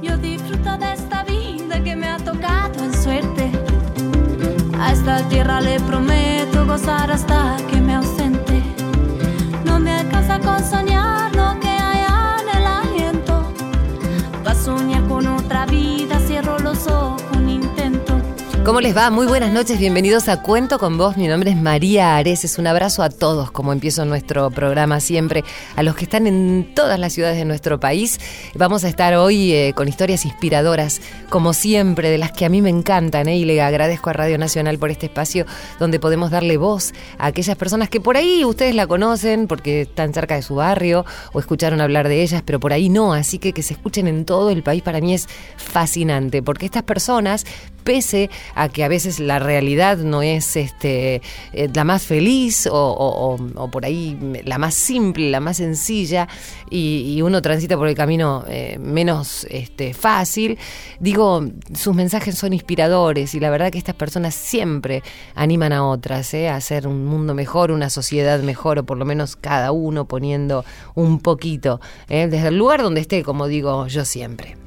Yo disfruto de esta vida que me ha tocado en suerte. A esta tierra le prometo gozar hasta que me ausente. No me alcanza con soñar lo que hay en el aliento. Va a soñar con otra vida, ¿Cómo les va? Muy buenas noches, bienvenidos a Cuento con Vos. Mi nombre es María Areces. Un abrazo a todos, como empiezo nuestro programa siempre, a los que están en todas las ciudades de nuestro país. Vamos a estar hoy eh, con historias inspiradoras, como siempre, de las que a mí me encantan. ¿eh? Y le agradezco a Radio Nacional por este espacio donde podemos darle voz a aquellas personas que por ahí ustedes la conocen porque están cerca de su barrio o escucharon hablar de ellas, pero por ahí no. Así que que se escuchen en todo el país para mí es fascinante, porque estas personas pese a que a veces la realidad no es este, eh, la más feliz o, por ahí la más simple, la más sencilla, y, uno transita por el camino eh, menos este, fácil, digo, sus mensajes son inspiradores y la verdad que estas personas siempre animan a otras eh, a hacer un mundo mejor, una sociedad mejor, o por lo menos cada uno poniendo un poquito, desde el lugar donde esté, como digo yo siempre.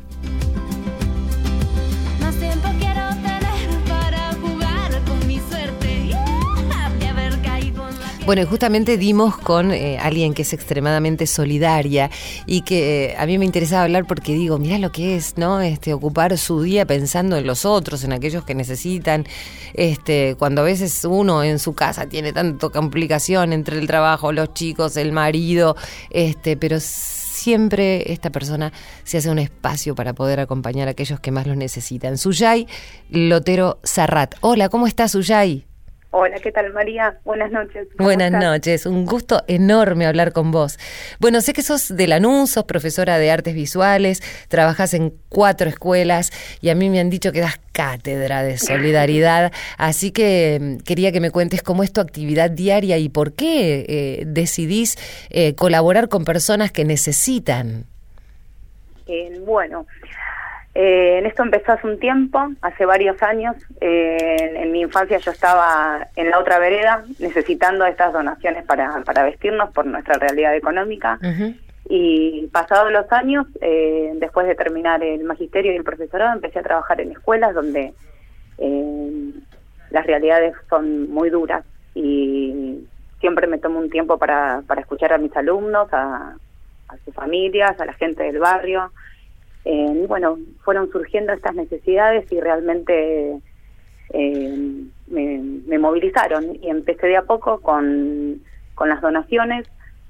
Bueno, justamente dimos con eh, alguien que es extremadamente solidaria y que eh, a mí me interesaba hablar porque digo, mira lo que es, ¿no? Este, ocupar su día pensando en los otros, en aquellos que necesitan, este, cuando a veces uno en su casa tiene tanta complicación entre el trabajo, los chicos, el marido, este, pero siempre esta persona se hace un espacio para poder acompañar a aquellos que más los necesitan. Suyay Lotero Sarrat. Hola, ¿cómo estás, Suyay? Hola, ¿qué tal María? Buenas noches. ¿Cómo Buenas estás? noches, un gusto enorme hablar con vos. Bueno, sé que sos de Lanús, sos profesora de artes visuales, trabajas en cuatro escuelas y a mí me han dicho que das cátedra de solidaridad, así que mm, quería que me cuentes cómo es tu actividad diaria y por qué eh, decidís eh, colaborar con personas que necesitan. Eh, bueno, eh, en esto empezó hace un tiempo, hace varios años. Eh, en, en mi infancia yo estaba en la otra vereda necesitando estas donaciones para, para vestirnos por nuestra realidad económica. Y pasados los años, eh, después de terminar el magisterio y el profesorado, empecé a trabajar en escuelas donde eh, las realidades son muy duras y siempre me tomo un tiempo para, para escuchar a mis alumnos, a, a sus familias, a la gente del barrio. Eh, y bueno, fueron surgiendo estas necesidades y realmente eh, me, me movilizaron y empecé de a poco con, con las donaciones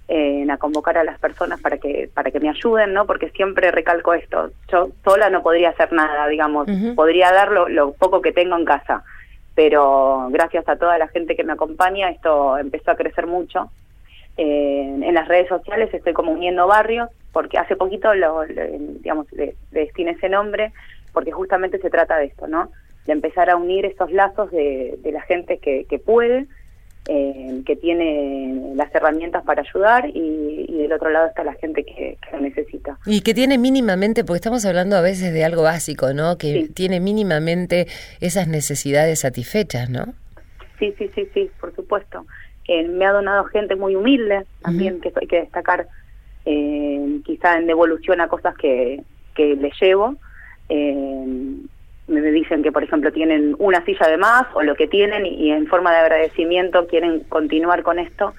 eh, a convocar a las personas para que para que me ayuden, ¿no? Porque siempre recalco esto, yo sola no podría hacer nada, digamos, podría dar lo, lo poco que tengo en casa, pero gracias a toda la gente que me acompaña esto empezó a crecer mucho. Eh, en las redes sociales estoy como uniendo barrios, porque hace poquito lo, lo- digamos le, le destiné ese nombre, porque justamente se trata de esto, ¿no? De empezar a unir estos lazos de, de la gente que, que puede, eh, que tiene las herramientas para ayudar y, y del otro lado está la gente que, que lo necesita. Y que tiene mínimamente, porque estamos hablando a veces de algo básico, ¿no? Que Sí. tiene mínimamente esas necesidades satisfechas, ¿no? Sí, sí, sí, sí, por supuesto. Eh, me ha donado gente muy humilde también, que hay que destacar, eh, quizá en devolución a cosas que, que les llevo. Eh, me dicen que, por ejemplo, tienen una silla de más o lo que tienen y, en forma de agradecimiento quieren continuar con esto.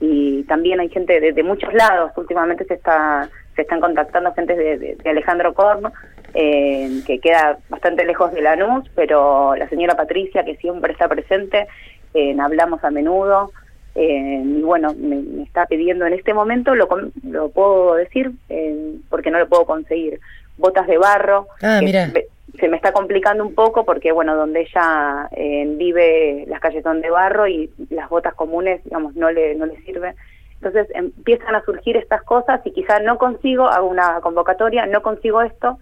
Y también hay gente de, muchos lados. Últimamente se está se están contactando gente de, Alejandro Korn, eh, que queda bastante lejos de Lanús, pero la señora Patricia, que siempre está presente, eh, hablamos a menudo. Eh, y bueno, me, me está pidiendo en este momento, lo, lo puedo decir, eh, porque no lo puedo conseguir, botas de barro. Ah, mira. se me está complicando un poco porque, bueno, donde ella eh, vive, las calles son de barro y las botas comunes, digamos, no le, no le sirven. Entonces empiezan a surgir estas cosas y quizás no consigo, hago una convocatoria, no consigo esto,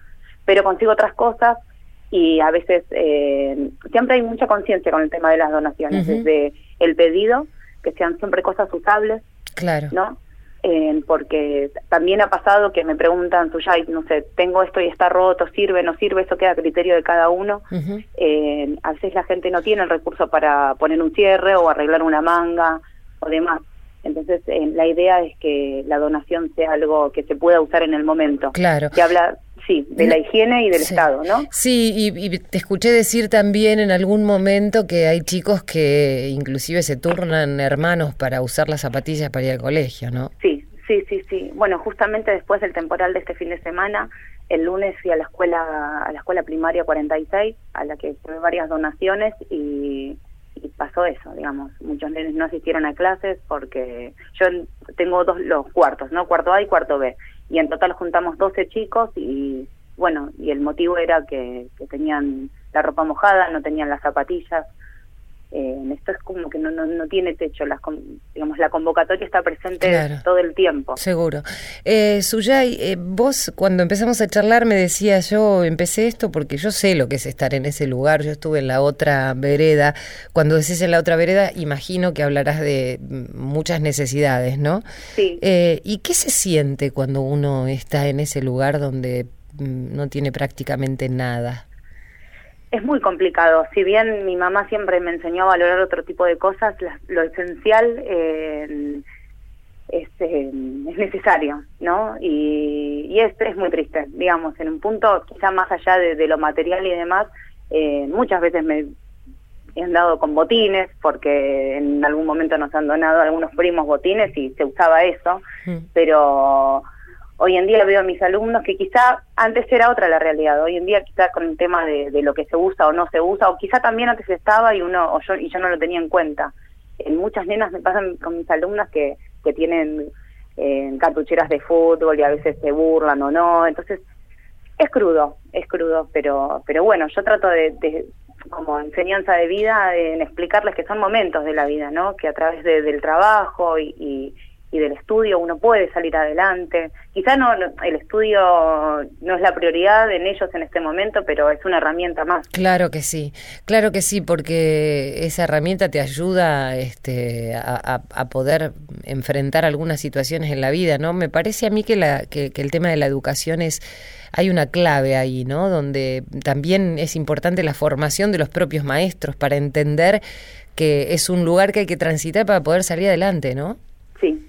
pero consigo otras cosas y a veces eh, siempre hay mucha conciencia con el tema de las donaciones, desde el pedido, que sean siempre cosas usables, Claro. ¿no? eh, porque también ha pasado que me preguntan, suya, no sé, tengo esto y está roto, sirve, no sirve, eso queda a criterio de cada uno. eh, a veces la gente no tiene el recurso para poner un cierre o arreglar una manga o demás. Entonces, eh, la idea es que la donación sea algo que se pueda usar en el momento. Claro. Que habla, sí, de la higiene y del Sí. Estado, ¿no? Sí, y, y te escuché decir también en algún momento que hay chicos que inclusive se turnan hermanos para usar las zapatillas para ir al colegio, ¿no? Sí, sí, sí, sí. Bueno, justamente después del temporal de este fin de semana, el lunes fui a la escuela a la escuela primaria 46, a la que tuve varias donaciones y, pasó eso, digamos. Muchos nenes no asistieron a clases porque yo tengo dos los cuartos, ¿no? Cuarto A y cuarto B. Y en total juntamos 12 chicos y bueno, y el motivo era que tenían la ropa mojada, no tenían las zapatillas. Eh, esto es como que no, no, no tiene techo, las, digamos, la convocatoria está presente Claro. todo el tiempo. Seguro. Eh, Suyay, eh, vos cuando empezamos a charlar me decías, yo empecé esto porque yo sé lo que es estar en ese lugar, yo estuve en la otra vereda. Cuando decís en la otra vereda, imagino que hablarás de muchas necesidades, ¿no? Sí. Eh, ¿Y qué se siente cuando uno está en ese lugar donde mm, no tiene prácticamente nada? Es muy complicado. Si bien mi mamá siempre me enseñó a valorar otro tipo de cosas, la- lo esencial eh, es, eh, es necesario, ¿no? Y, y es, es muy triste, digamos, en un punto quizá más allá de, de lo material y demás, eh, muchas veces me he andado con botines, porque en algún momento nos han donado algunos primos botines y se usaba eso, Mm. pero hoy en día veo a mis alumnos que quizá antes era otra la realidad, hoy en día quizá con el tema de, lo que se usa o no se usa, o quizá también antes estaba y uno o yo y yo no lo tenía en cuenta. En muchas nenas me pasan con mis alumnas que, que tienen eh, cartucheras de fútbol y a veces se burlan o no, entonces es crudo, es crudo, pero pero bueno, yo trato de, de como enseñanza de vida en explicarles que son momentos de la vida, ¿no? Que a través de- del trabajo y, y, y del estudio uno puede salir adelante. Quizá no, el estudio no es la prioridad en ellos en este momento, pero es una herramienta más. Claro que sí, claro que sí, porque esa herramienta te ayuda este, a, poder enfrentar algunas situaciones en la vida, ¿no? Me parece a mí que, la, que, que el tema de la educación es, hay una clave ahí, ¿no? Donde también es importante la formación de los propios maestros para entender que es un lugar que hay que transitar para poder salir adelante, ¿no? Sí,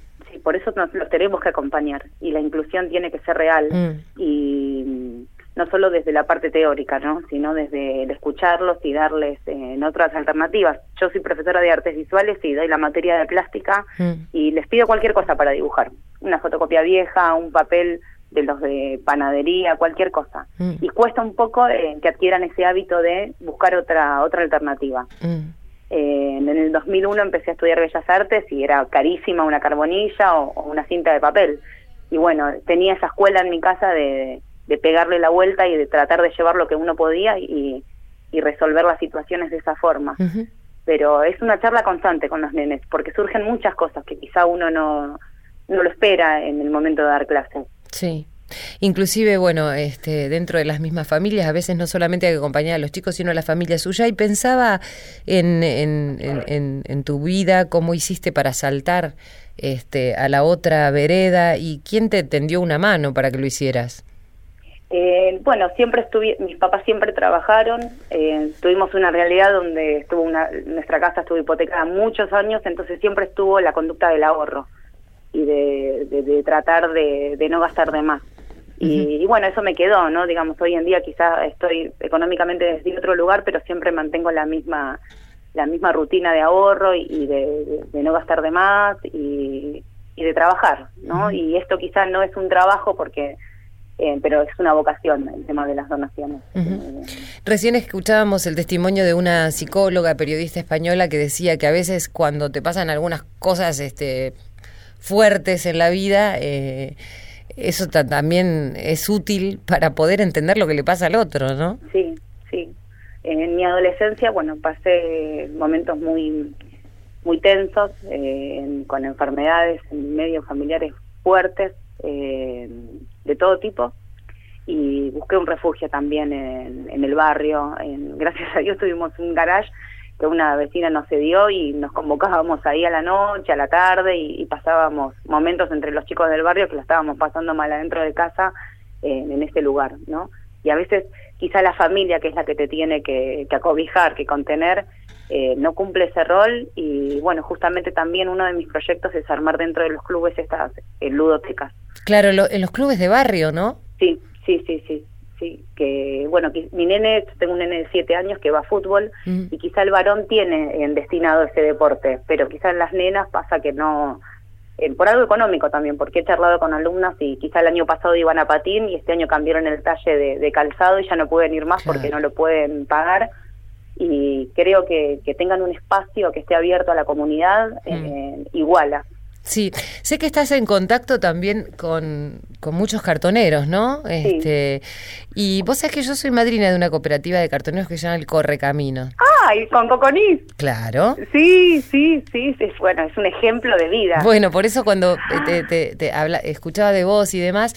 por eso nos los tenemos que acompañar y la inclusión tiene que ser real Mm. y no solo desde la parte teórica, ¿no? sino desde el escucharlos y darles eh, en otras alternativas. Yo soy profesora de artes visuales y doy la materia de plástica Mm. y les pido cualquier cosa para dibujar, una fotocopia vieja, un papel de los de panadería, cualquier cosa. Mm. Y cuesta un poco eh, que adquieran ese hábito de buscar otra otra alternativa. Mm. Eh, en el 2001 empecé a estudiar Bellas Artes y era carísima una carbonilla o, o una cinta de papel. Y bueno, tenía esa escuela en mi casa de, de pegarle la vuelta y de tratar de llevar lo que uno podía y, y resolver las situaciones de esa forma. Pero es una charla constante con los nenes, porque surgen muchas cosas que quizá uno no, no lo espera en el momento de dar clases. Sí. Inclusive, bueno, este, dentro de las mismas familias, a veces no solamente hay que acompañar a los chicos, sino a la familia suya. Y pensaba en, en, en, en- tu vida, cómo hiciste para saltar este, a la otra vereda y quién te tendió una mano para que lo hicieras. Eh, bueno, siempre estuve, mis papás siempre trabajaron, eh, tuvimos una realidad donde estuvo una, nuestra casa estuvo hipotecada muchos años, entonces siempre estuvo la conducta del ahorro y de, de- tratar de no gastar de más. Y, y bueno, eso me quedó, ¿no? Digamos, hoy en día quizá estoy económicamente desde otro lugar, pero siempre mantengo la misma la misma rutina de ahorro y, y de, no gastar de más y, y de trabajar, ¿no? Y esto quizá no es un trabajo porque eh, pero es una vocación el tema de las donaciones. Ujú. Eh, Recién escuchábamos el testimonio de una psicóloga, periodista española, que decía que a veces cuando te pasan algunas cosas este, fuertes en la vida, eh, eso ta- también es útil para poder entender lo que le pasa al otro, ¿no? Sí, sí. En mi adolescencia, bueno, pasé momentos muy muy tensos, eh, con enfermedades en medios familiares fuertes, eh, de todo tipo, y busqué un refugio también en, en el barrio. En, gracias a Dios tuvimos un garage que una vecina nos cedió y nos convocábamos ahí a la noche, a la tarde y, pasábamos momentos entre los chicos del barrio que la estábamos pasando mal adentro de casa en ese lugar, ¿no? Y a veces quizá la familia, que es la que te tiene que, que acobijar, que contener, eh, no cumple ese rol y bueno, justamente también uno de mis proyectos es armar dentro de los clubes estas eh, ludotecas. Claro, en los clubes de barrio, ¿no? Sí, sí, sí, sí. Sí, que bueno, que mi nene, tengo un nene de siete años que va a fútbol y quizá el varón tiene en destinado ese deporte, pero quizá en las nenas pasa que no, eh, por algo económico también, porque he charlado con alumnas y quizá el año pasado iban a patín y este año cambiaron el talle de, calzado y ya no pueden ir más porque no lo pueden pagar y creo que, que tengan un espacio que esté abierto a la comunidad mm. eh, iguala. Sí, sé que estás en contacto también con, con muchos cartoneros, ¿no? Este, y vos sabés que yo soy madrina de una cooperativa de cartoneros que se llama el Correcamino. Ah, y con Coconís. Claro. Sí, sí, sí, es, bueno, es un ejemplo de vida. Bueno, por eso cuando te, te, te habla, escuchaba de vos y demás,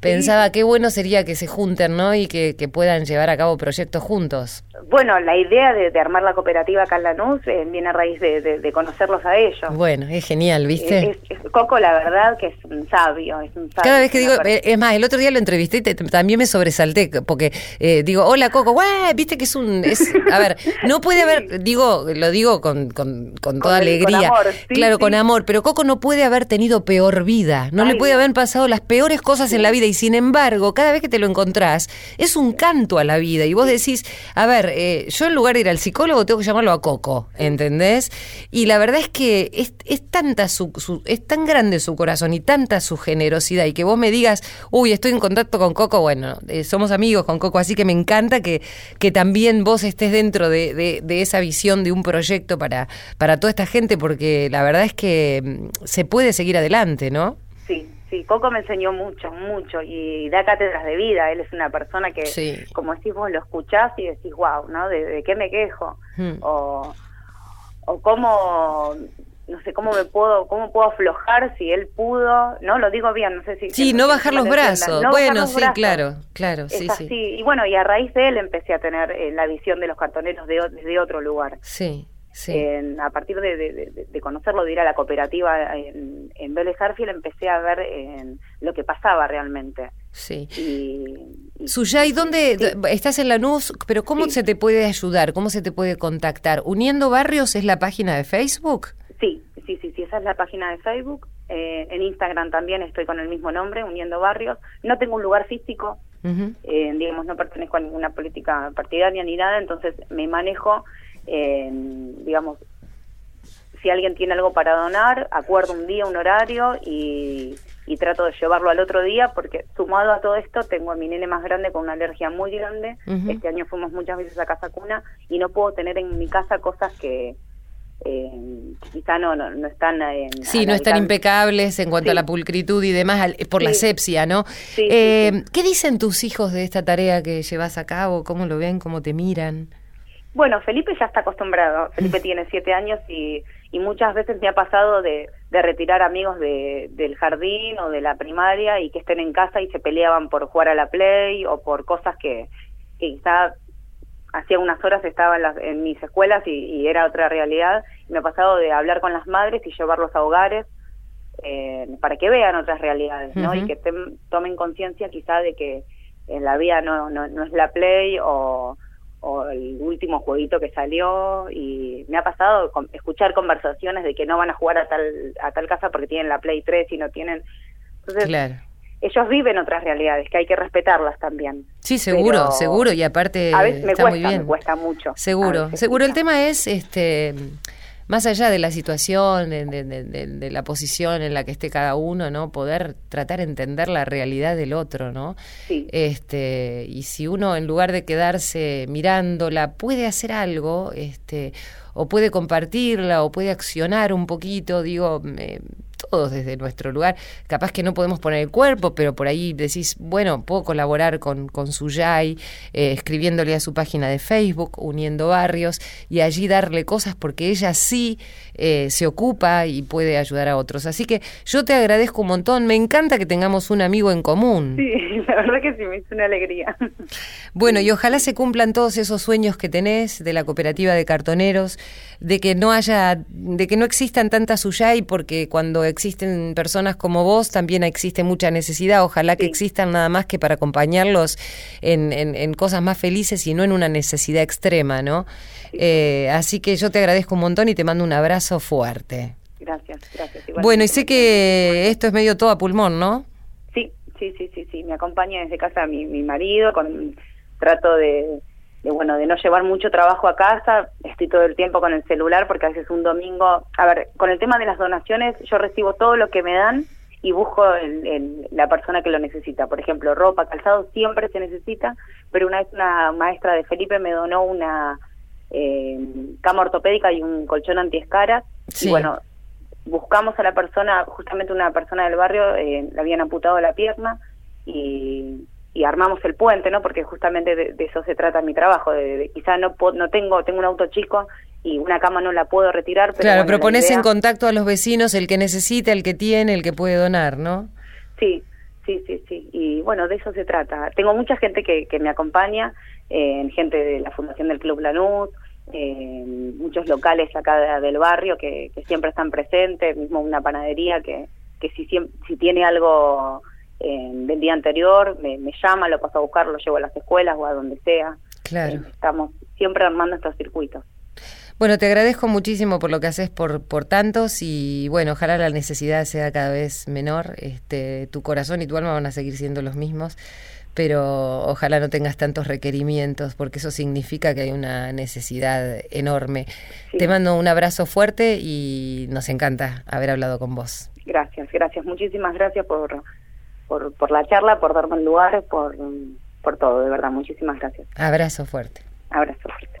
pensaba qué bueno sería que se junten, ¿no? Y que, que puedan llevar a cabo proyectos juntos. Bueno, la idea de, armar la cooperativa acá en Lanús eh, viene a raíz de, conocerlos a ellos. Bueno, es genial, ¿viste? Coco, la verdad, que es un sabio, es un sabio. Cada vez que digo, eh, es más, el otro día lo entrevisté y también me sobresalté, porque eh, digo, hola Coco, viste que es un... Es, a ver, no puede haber, digo, lo digo con, con, con toda alegría. Con amor, claro, con amor, pero Coco no puede haber tenido peor vida, no le puede haber pasado las peores cosas en la vida y sin embargo, cada vez que te lo encontrás, es un canto a la vida y vos decís, a ver, eh, yo en lugar de ir al psicólogo tengo que llamarlo a Coco, ¿entendés? Y la verdad es que es, es tanta su, es tan grande su corazón y tanta su generosidad y que vos me digas, uy, estoy en contacto con Coco, bueno, eh, somos amigos con Coco, así que me encanta que, que también vos estés dentro de, de, esa visión de un proyecto para, para toda esta gente, porque la verdad es que mm, se puede seguir adelante, ¿no? Sí, Coco me enseñó mucho, mucho y da cátedras de vida. Él es una persona que, como decís vos, lo escuchás y decís, wow, ¿no? ¿De, qué me quejo? Hmm. O, o cómo, no sé, cómo me puedo, cómo puedo aflojar si él pudo, ¿no? Lo digo bien, no sé si... Sí, no bajar los brazos. bueno, sí, claro, claro, sí, sí. Y bueno, y a raíz de él empecé a tener eh, la visión de los cartoneros de, desde otro lugar. Sí a partir de, conocerlo, de ir a la cooperativa en, en Vélez empecé a ver en lo que pasaba realmente. Sí. Y, Suyay, ¿dónde estás en Lanús? Pero ¿cómo se te puede ayudar? ¿Cómo se te puede contactar? ¿Uniendo Barrios es la página de Facebook? Sí, sí, sí, sí, esa es la página de Facebook. Eh, en Instagram también estoy con el mismo nombre, Uniendo Barrios. No tengo un lugar físico, eh, digamos, no pertenezco a ninguna política partidaria ni nada, entonces me manejo eh, digamos, si alguien tiene algo para donar, acuerdo un día, un horario y, trato de llevarlo al otro día porque sumado a todo esto tengo a mi nene más grande con una alergia muy grande. Este año fuimos muchas veces a casa cuna y no puedo tener en mi casa cosas que, eh, quizá no, no, no están en, sí no están impecables en cuanto a la pulcritud y demás por la sepsia no eh, qué dicen tus hijos de esta tarea que llevas a cabo cómo lo ven cómo te miran bueno, Felipe ya está acostumbrado. Felipe tiene siete años y, y muchas veces me ha pasado de, de retirar amigos de, del jardín o de la primaria y que estén en casa y se peleaban por jugar a la play o por cosas que, que quizá hacía unas horas estaba en, las, en mis escuelas y, era otra realidad. me ha pasado de hablar con las madres y llevarlos a hogares eh, para que vean otras realidades, ¿no? Y que tomen conciencia quizá de que en la vida no, no, no es la play o o el último jueguito que salió y me ha pasado escuchar conversaciones de que no van a jugar a tal a tal casa porque tienen la Play 3 y no tienen entonces claro. ellos viven otras realidades que hay que respetarlas también. Sí seguro seguro y aparte a veces me cuesta me cuesta mucho seguro seguro. El tema es este más allá de la situación, de, la posición en la que esté cada uno, ¿no? Poder tratar de entender la realidad del otro, ¿no? Sí. Este, y si uno, en lugar de quedarse mirándola, puede hacer algo, este, o puede compartirla, o puede accionar un poquito, digo, todos desde nuestro lugar, capaz que no podemos poner el cuerpo, pero por ahí decís, bueno, puedo colaborar con, con Suyay, eh, escribiéndole a su página de Facebook, uniendo barrios, y allí darle cosas porque ella sí eh, se ocupa y puede ayudar a otros. Así que yo te agradezco un montón, me encanta que tengamos un amigo en común. Sí, la verdad que sí, me hizo una alegría. Bueno, y ojalá se cumplan todos esos sueños que tenés de la cooperativa de cartoneros, de que no haya, de que no existan tantas Suyay, porque cuando existen personas como vos también existe mucha necesidad. Ojalá que existan nada más que para acompañarlos en, en, cosas más felices y no en una necesidad extrema, ¿no? Eh, así que yo te agradezco un montón y te mando un abrazo fuerte. Gracias, gracias. bueno, y sé que esto es medio todo a pulmón, ¿no? Sí, sí, sí, sí, sí. Me acompaña desde casa mi, mi marido, con trato de, de, bueno, de no llevar mucho trabajo a casa. Estoy todo el tiempo con el celular porque a veces un domingo, a ver, con el tema de las donaciones, yo recibo todo lo que me dan y busco el, la persona que lo necesita. Por ejemplo, ropa, calzado siempre se necesita, pero una vez una maestra de Felipe me donó una eh, cama ortopédica y un colchón antiescaras. Y bueno, buscamos a la persona, justamente una persona del barrio, eh, le habían amputado la pierna y, y armamos el puente, ¿no? Porque justamente de, eso se trata mi trabajo, de, quizá no no tengo tengo un auto chico y una cama no la puedo retirar, pero Claro, pero pones en contacto a los vecinos, el que necesita, el que tiene, el que puede donar, ¿no? Sí, sí, sí, sí. Y bueno, de eso se trata. Tengo mucha gente que, que me acompaña, eh, gente de la Fundación del Club Lanús, eh, muchos locales acá del barrio que, siempre están presentes, mismo una panadería que, que si, si tiene algo eh, del día anterior me, llama, lo paso a buscar, lo llevo a las escuelas o a donde sea. Claro. Eh, estamos siempre armando estos circuitos. Bueno, te agradezco muchísimo por lo que haces por, por tantos y bueno, ojalá la necesidad sea cada vez menor. Este, tu corazón y tu alma van a seguir siendo los mismos pero ojalá no tengas tantos requerimientos porque eso significa que hay una necesidad enorme. Te mando un abrazo fuerte y nos encanta haber hablado con vos. Gracias, gracias, muchísimas gracias por, por, por la charla, por darme el lugar, por, por todo, de verdad, muchísimas gracias. Abrazo fuerte. Abrazo fuerte.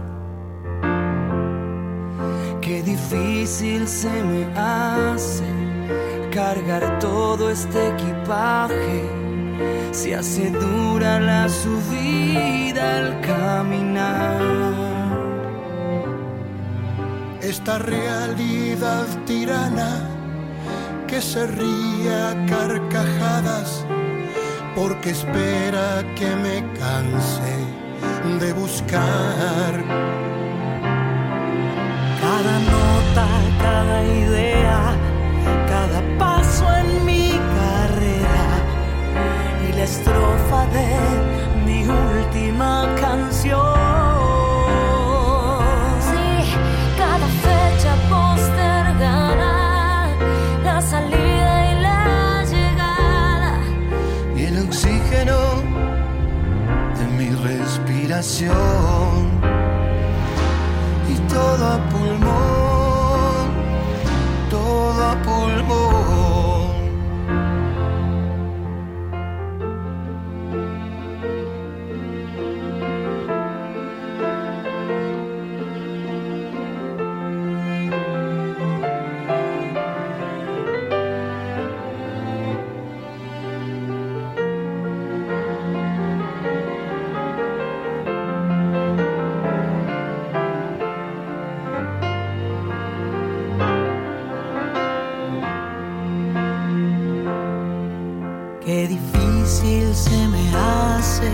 Qué difícil se me hace cargar todo este equipaje. Se hace dura la subida al caminar. Esta realidad tirana que se ríe carcajadas porque espera que me canse de buscar cada nota, cada idea, cada paso en mi carrera y la estrofa de mi última canción. Sí, cada fecha postergada, la salida y la llegada. Y el oxígeno de mi respiración todo a pulmón, Qué difícil se me hace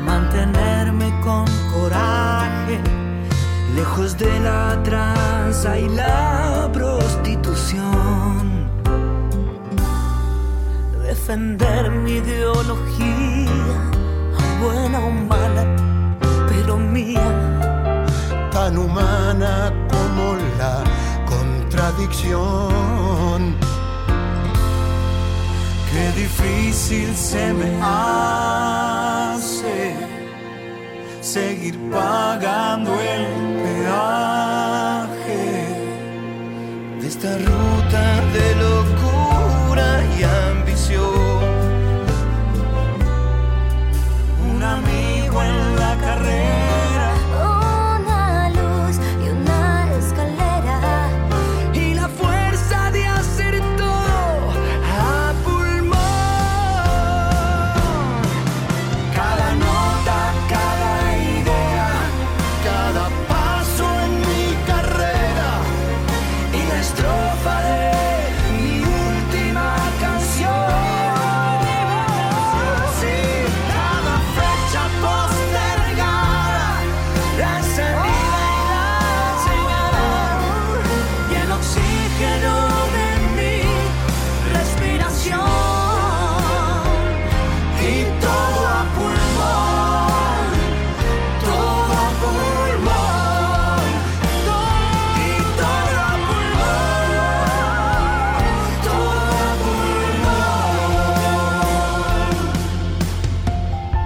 mantenerme con coraje, lejos de la tranza y la prostitución. Defender mi ideología, buena o mala, pero mía. Tan humana como la contradicción. Qué difícil se me hace seguir pagando el peaje de esta ruta de locura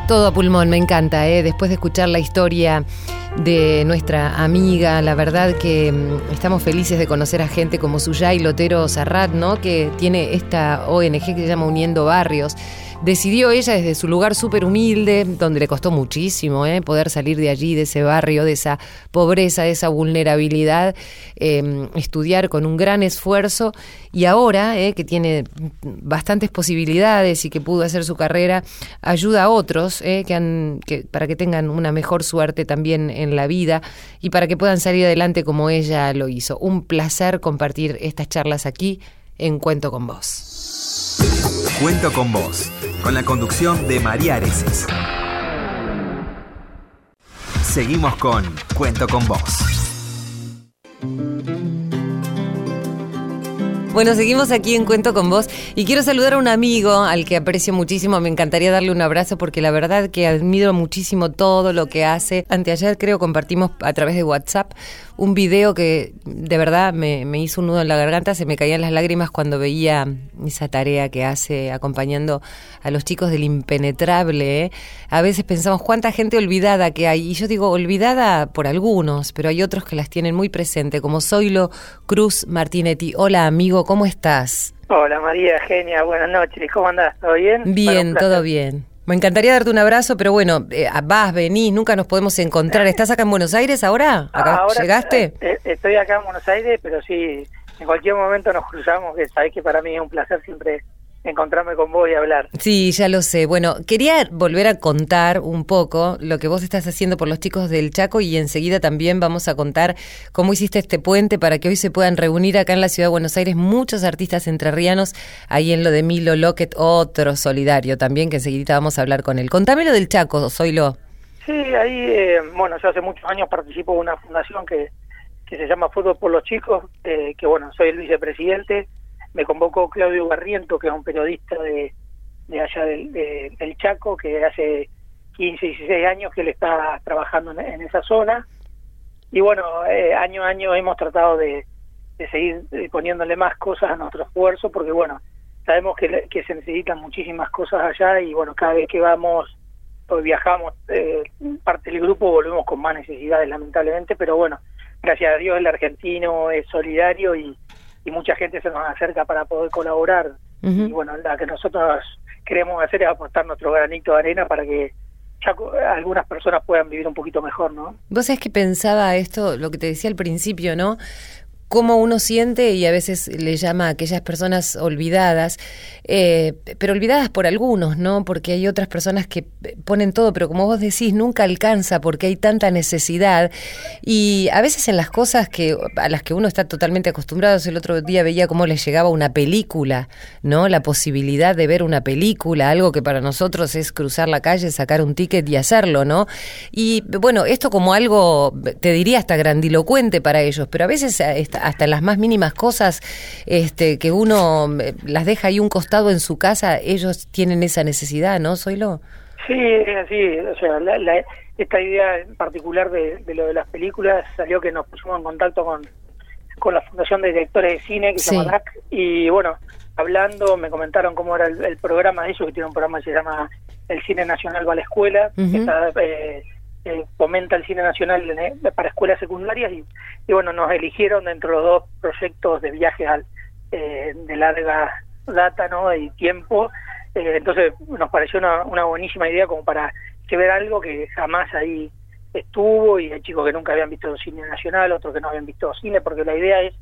Todo a pulmón, me encanta, ¿eh? después de escuchar la historia de nuestra amiga, la verdad que mm, estamos felices de conocer a gente como Suyay Lotero Sarrat, ¿no? que tiene esta ONG que se llama Uniendo Barrios. Decidió ella desde su lugar súper humilde, donde le costó muchísimo ¿eh? poder salir de allí, de ese barrio, de esa pobreza, de esa vulnerabilidad, eh, estudiar con un gran esfuerzo y ahora ¿eh? que tiene bastantes posibilidades y que pudo hacer su carrera, ayuda a otros ¿eh? que, para que tengan una mejor suerte también en la vida y para que puedan salir adelante como ella lo hizo. Un placer compartir estas charlas aquí en Cuento con Vos. Cuento con vos, con la conducción de María Areces. Seguimos con Cuento con vos. Bueno, seguimos aquí en Cuento con vos y quiero saludar a un amigo al que aprecio muchísimo. Me encantaría darle un abrazo porque la verdad que admiro muchísimo todo lo que hace. Anteayer creo compartimos a través de WhatsApp un video que de verdad me, me hizo un nudo en la garganta, se me caían las lágrimas cuando veía esa tarea que hace acompañando a los chicos del impenetrable. ¿eh? A veces pensamos cuánta gente olvidada que hay y yo digo olvidada por algunos, pero hay otros que las tienen muy presente, como Zoilo Cruz Martinetti. Hola amigo, ¿cómo estás? Hola María, genia, buenas noches. ¿Cómo andás? ¿Todo bien? Bien, todo bien. Me encantaría darte un abrazo, pero bueno, eh, vas, venís, nunca nos podemos encontrar. ¿Estás acá en Buenos Aires ahora? ¿Acá Ahora, llegaste? eh, estoy acá en Buenos Aires, pero sí, en cualquier momento nos cruzamos, que sabés que para mí es un placer siempre encontrarme con vos y hablar. Sí, ya lo sé. Bueno, quería volver a contar un poco lo que vos estás haciendo por los chicos del Chaco y enseguida también vamos a contar cómo hiciste este puente para que hoy se puedan reunir acá en la ciudad de Buenos Aires muchos artistas entrerrianos, ahí en lo de Milo Lockett, otro solidario también, que enseguida vamos a hablar con él. Contame lo del Chaco, Zoilo. Sí, ahí, eh, bueno, yo hace muchos años participo en una fundación que, que se llama Fútbol por los Chicos, eh, que bueno, soy el vicepresidente. Me convocó Claudio Barriento, que es un periodista de, de allá del, de- del Chaco, que hace 15, 16 años que él está trabajando en, en esa zona. Y bueno, eh, año a año hemos tratado de, de seguir eh, poniéndole más cosas a nuestro esfuerzo, porque bueno, sabemos que, que se necesitan muchísimas cosas allá y bueno, cada vez que vamos pues viajamos, eh, parte del grupo volvemos con más necesidades lamentablemente, pero bueno, gracias a Dios el argentino es solidario y, y mucha gente se nos acerca para poder colaborar. Y bueno, lo que nosotros queremos hacer es aportar nuestro granito de arena para que Chaco- algunas personas puedan vivir un poquito mejor, ¿no? Vos sabés que pensaba esto, lo que te decía al principio, ¿no? Cómo uno siente y a veces le llama a aquellas personas olvidadas, eh, pero olvidadas por algunos, ¿no? Porque hay otras personas que ponen todo, pero como vos decís, nunca alcanza porque hay tanta necesidad y a veces en las cosas que a las que uno está totalmente acostumbrado, el otro día veía cómo les llegaba una película, ¿no? La posibilidad de ver una película, algo que para nosotros es cruzar la calle, sacar un ticket y hacerlo, ¿no? Y bueno, esto como algo, te diría hasta grandilocuente para ellos, pero a veces hasta las más mínimas cosas este, que uno eh, las deja ahí un costado en su casa, ellos tienen esa necesidad, ¿no, Soylo? Sí, es así. O sea, esta idea en particular de, lo de las películas salió que nos pusimos en contacto con, con la Fundación de Directores de Cine, que se llama DAC, y bueno, hablando, me comentaron cómo era el, programa de ellos, que tiene un programa que se llama El Cine Nacional va a la escuela, que está, eh, eh, fomenta el cine nacional para escuelas secundarias y, bueno, nos eligieron dentro de los dos proyectos de viajes al, eh, de larga data ¿no? y tiempo. Eh, entonces nos pareció una, una buenísima idea como para que ver algo que jamás ahí estuvo y hay chicos que nunca habían visto cine nacional, otros que no habían visto cine, porque la idea es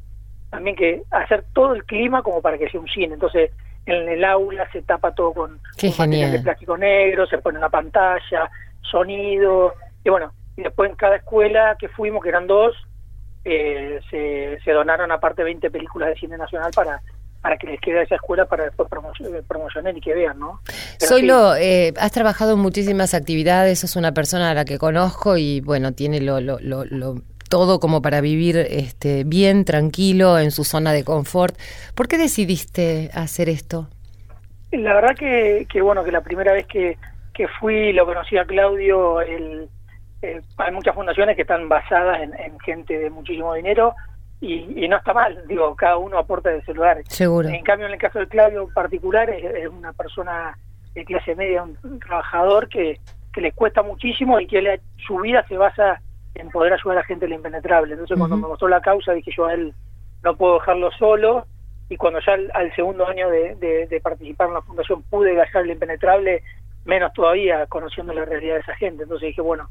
también que hacer todo el clima como para que sea un cine. Entonces en el aula se tapa todo con, con de plástico negro, se pone una pantalla, sonido, y bueno, y después en cada escuela que fuimos, que eran dos, eh, se, se donaron aparte 20 películas de cine nacional para para que les quede a esa escuela para después eh, promocionar y que vean, ¿no? Soylo, eh, has trabajado en muchísimas actividades, sos una persona a la que conozco y bueno, tiene lo, lo, lo, lo todo como para vivir este, bien, tranquilo, en su zona de confort. ¿Por qué decidiste hacer esto? La verdad que, que bueno, que la primera vez que, que fui lo conocí a Claudio, el, eh, hay muchas fundaciones que están basadas en, gente de muchísimo dinero y, no está mal, digo, cada uno aporta de ese lugar. Seguro. En cambio, en el caso de Claudio en particular, es, una persona de clase media, un, trabajador que, que le cuesta muchísimo y que su vida se basa en poder ayudar a la gente la impenetrable. Entonces, cuando me mostró la causa, dije yo a él, no puedo dejarlo solo. Y cuando ya al, segundo año de, de, participar en la fundación pude dejar el impenetrable, menos todavía conociendo la realidad de esa gente. Entonces dije, bueno,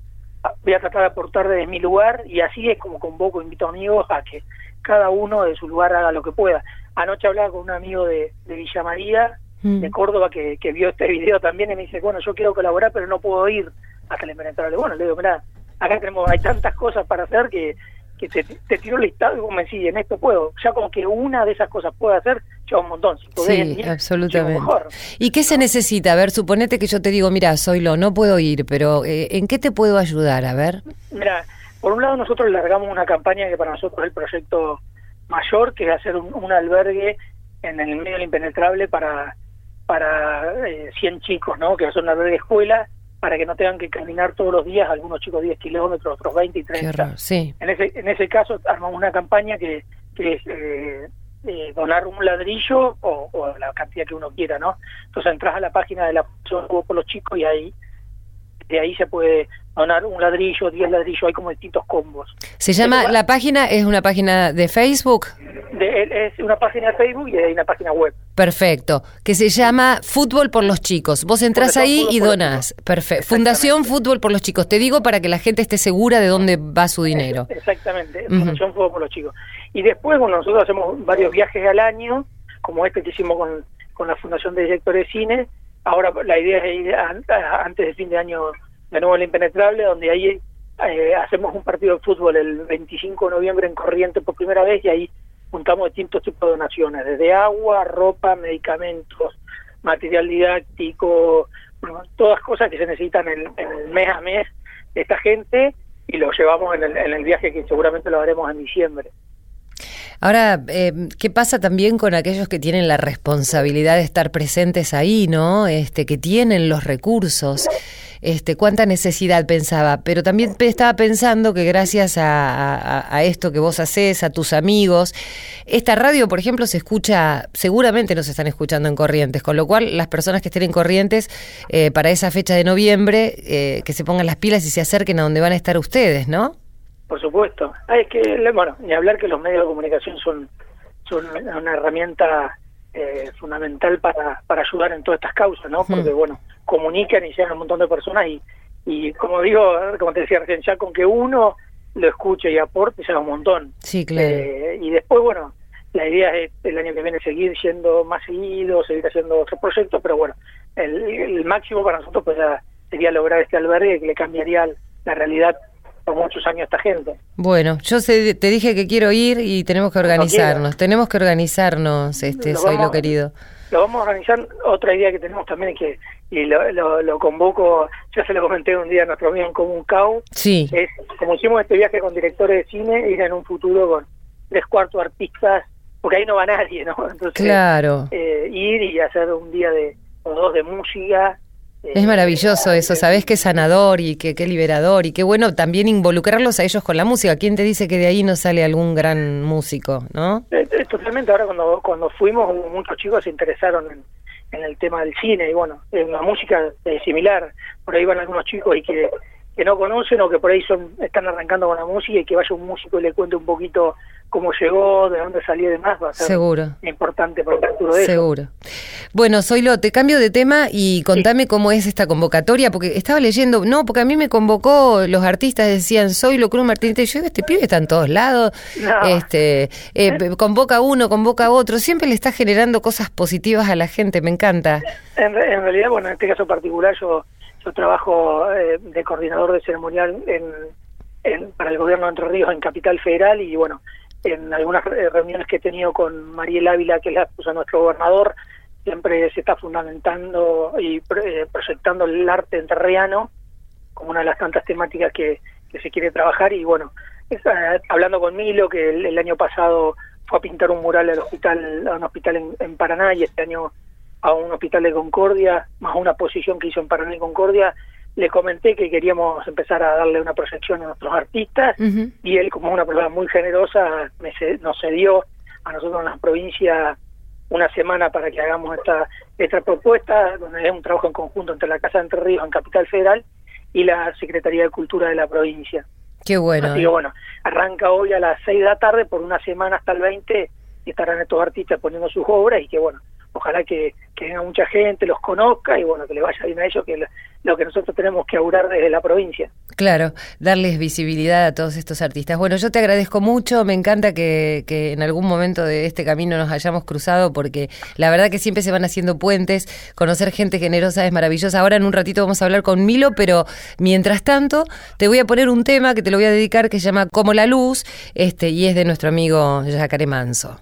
voy a tratar de aportar desde mi lugar y así es como convoco, invito a amigos a que cada uno de su lugar haga lo que pueda. Anoche hablaba con un amigo de, Villa María, mm. de Córdoba, que, vio este video también y me dice, bueno, yo quiero colaborar, pero no puedo ir hasta el impenetrable. Bueno, le digo, mira, acá tenemos, hay tantas cosas para hacer que que te, te tiro el listado y vos me decís, en esto puedo. Ya como que una de esas cosas puedo hacer, un montón. sí, absolutamente. ¿Y qué se necesita? A ver, suponete que yo te digo, mira, soy lo, no puedo ir, pero eh, ¿en qué te puedo ayudar? A ver. Mira, por un lado nosotros largamos una campaña que para nosotros es el proyecto mayor, que es hacer un, albergue en el medio del impenetrable para para eh, 100 chicos, ¿no? Que va a ser un albergue escuela para que no tengan que caminar todos los días, algunos chicos 10 kilómetros, otros 20 y 30. sí. en, ese, en ese caso armamos una campaña que, que es eh, eh, donar un ladrillo o, la cantidad que uno quiera, ¿no? Entonces entras a la página de la por los chicos y ahí de ahí se puede donar un ladrillo, 10 ladrillos, hay como distintos combos. ¿Se llama, la página es una página de Facebook? es una página de Facebook y hay una página web. Perfecto, que se llama Fútbol por los Chicos. Vos entras ahí y donás. Perfecto. Fundación Fútbol por los Chicos. Te digo para que la gente esté segura de dónde va su dinero. Exactamente, Fundación Fútbol por los Chicos. Y después, bueno, nosotros hacemos varios viajes al año, como este que hicimos con, la Fundación de Directores de Cine. Ahora la idea es ir antes del fin de año de nuevo el Impenetrable, donde ahí eh, hacemos un partido de fútbol el 25 de noviembre en Corriente por primera vez y ahí juntamos distintos tipos de donaciones, desde agua, ropa, medicamentos, material didáctico, todas cosas que se necesitan en, el mes a mes de esta gente y lo llevamos en el, viaje que seguramente lo haremos en diciembre. Ahora, eh, ¿qué pasa también con aquellos que tienen la responsabilidad de estar presentes ahí, no? Este, que tienen los recursos este, cuánta necesidad pensaba, pero también estaba pensando que gracias a, esto que vos haces, a tus amigos, esta radio, por ejemplo, se escucha, seguramente nos están escuchando en Corrientes, con lo cual las personas que estén en Corrientes eh, para esa fecha de noviembre, eh, que se pongan las pilas y se acerquen a donde van a estar ustedes, ¿no? Por supuesto. Ah, es que, bueno, ni hablar que los medios de comunicación son, son una herramienta eh, fundamental para, para ayudar en todas estas causas, ¿no? Porque, bueno, comunican y llegan a un montón de personas y, y como digo, como te decía recién, ya con que uno lo escuche y aporte, sea un montón. Sí, claro. Eh, y después, bueno, la idea es el año que viene seguir siendo más seguido, seguir haciendo otros proyectos, pero bueno, el, el máximo para nosotros pues ya sería lograr este albergue que le cambiaría la realidad por muchos años esta gente. Bueno, yo sé- te dije que quiero ir y tenemos que organizarnos, tenemos que organizarnos, este, Lo soy lo querido. Lo vamos a organizar. Otra idea que tenemos también es que, y lo, lo, lo convoco, ya se lo comenté un día a nuestro amigo en común, Cau, Sí, es como hicimos este viaje con directores de cine, ir en un futuro con tres cuartos artistas, porque ahí no va nadie, ¿no? Entonces, claro. eh, ir y hacer un día de o dos de música. Eh, Es maravilloso eso, sabés qué sanador y qué, qué liberador y qué bueno también involucrarlos a ellos con la música. ¿Quién te dice que de ahí no sale algún gran músico, no? Eh, eh, Totalmente, ahora cuando cuando fuimos muchos chicos se interesaron en, en el tema del cine y bueno, en la música es similar, por ahí van algunos chicos y que, que no conocen o que por ahí son están arrancando con la música y que vaya un músico y le cuente un poquito cómo llegó, de dónde salió y demás, va a ser Seguro. importante para el futuro de eso. Seguro. Bueno, Zoilo, te cambio de tema y contame cómo es esta convocatoria, porque estaba leyendo, no, porque a mí me convocó, los artistas decían, Zoilo Cruz Martínez, y yo digo, este pibe está en todos lados, No. este, eh, convoca a uno, convoca a otro, siempre le está generando cosas positivas a la gente, me encanta. En, en realidad, bueno, en este caso particular yo yo trabajo eh, de coordinador de ceremonial en, para el gobierno de Entre Ríos en Capital Federal y bueno, en algunas eh, reuniones que he tenido con Mariel Ávila, que es la de nuestro gobernador, siempre se está fundamentando y eh, proyectando el arte entrerriano como una de las tantas temáticas que, se quiere trabajar y bueno, eh, hablando con Milo, que el, el año pasado fue a pintar un mural al hospital, a un hospital en, en Paraná y este año a un hospital de Concordia, más una posición que hizo en Paraná y Concordia, le comenté que queríamos empezar a darle una proyección a nuestros artistas y él como una persona muy generosa me ce- nos cedió a nosotros en la provincia una semana para que hagamos esta esta propuesta donde es un trabajo en conjunto entre la Casa de Entre Ríos en Capital Federal y la Secretaría de Cultura de la provincia. Qué bueno. Así que bueno, arranca hoy a las 6 de la tarde por una semana hasta el 20 y estarán estos artistas poniendo sus obras y que bueno, ojalá que, que venga mucha gente, los conozca y bueno, que le vaya bien a ellos, que lo- lo que nosotros tenemos que augurar desde la provincia. Claro, darles visibilidad a todos estos artistas. Bueno, yo te agradezco mucho, me encanta que, que en algún momento de este camino nos hayamos cruzado porque la verdad que siempre se van haciendo puentes, conocer gente generosa es maravillosa. Ahora en un ratito vamos a hablar con Milo, pero mientras tanto te voy a poner un tema que te lo voy a dedicar que se llama Como la Luz este y es de nuestro amigo Jacare Manso.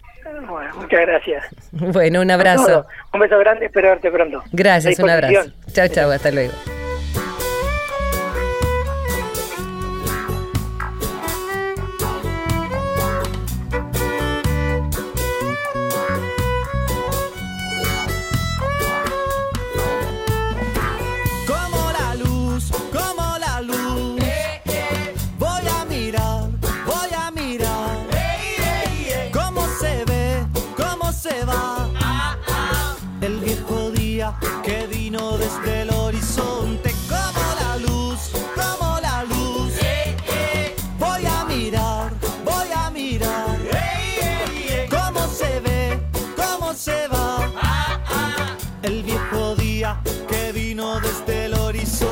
Muchas gracias. Bueno, un abrazo. Un beso grande, espero verte pronto. Gracias, un abrazo. Chao, chao, hasta luego. Desde el horizonte. Como la luz, como la luz. Voy a mirar, voy a mirar. Cómo se ve, cómo se va. El viejo día que vino desde el horizonte.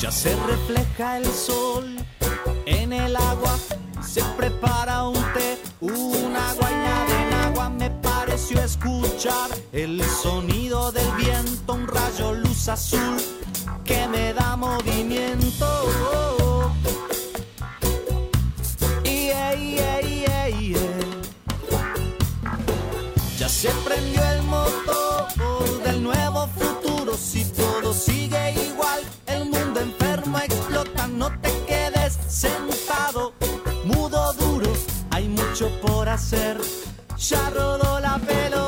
Ya se refleja el sol en el agua, se prepara un té, una guaina de agua. Me pareció escuchar el sonido del viento, un rayo luz azul que me da movimiento. Ya se prendió el motor del nuevo futuro. Si todo sigue igual, el mundo enfermo explota. No te quedes sentado, por hacer. Ya rodó la pelota.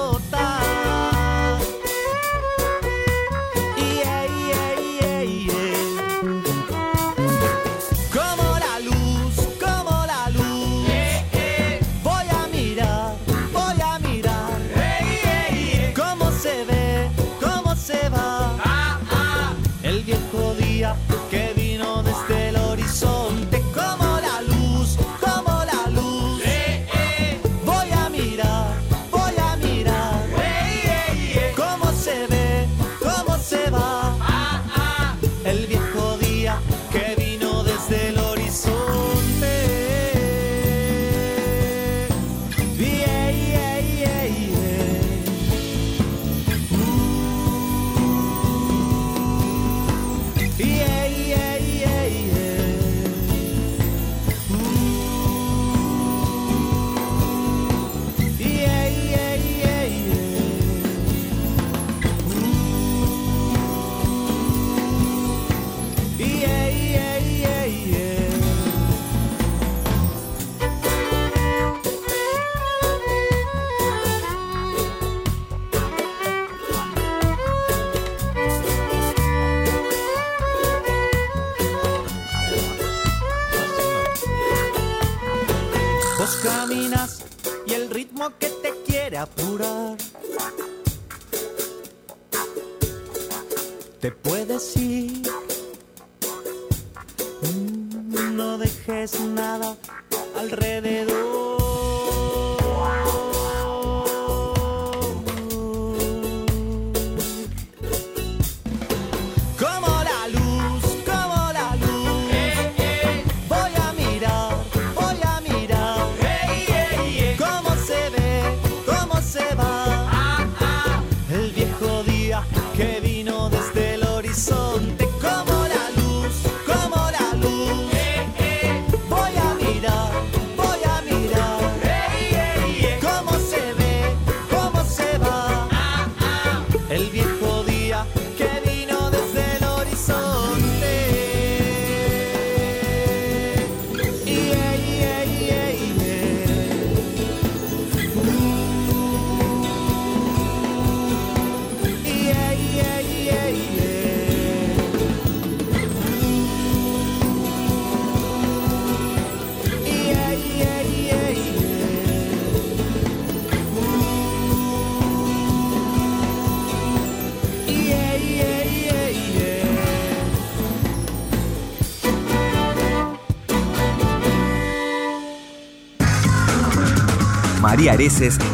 María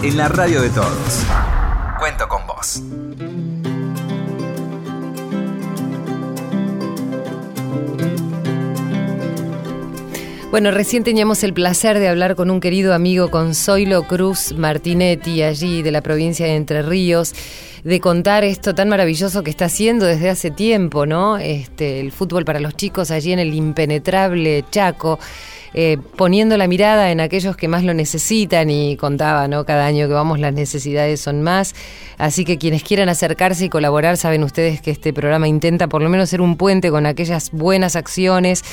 en la radio de todos. Cuento con vos. Bueno, recién teníamos el placer de hablar con un querido amigo, con Zoilo Cruz Martinetti, allí de la provincia de Entre Ríos, de contar esto tan maravilloso que está haciendo desde hace tiempo, ¿no? Este, el fútbol para los chicos allí en el impenetrable Chaco. Eh, poniendo la mirada en aquellos que más lo necesitan y contaba, ¿no? Cada año que vamos las necesidades son más. Así que quienes quieran acercarse y colaborar, saben ustedes que este programa intenta por lo menos ser un puente con aquellas buenas acciones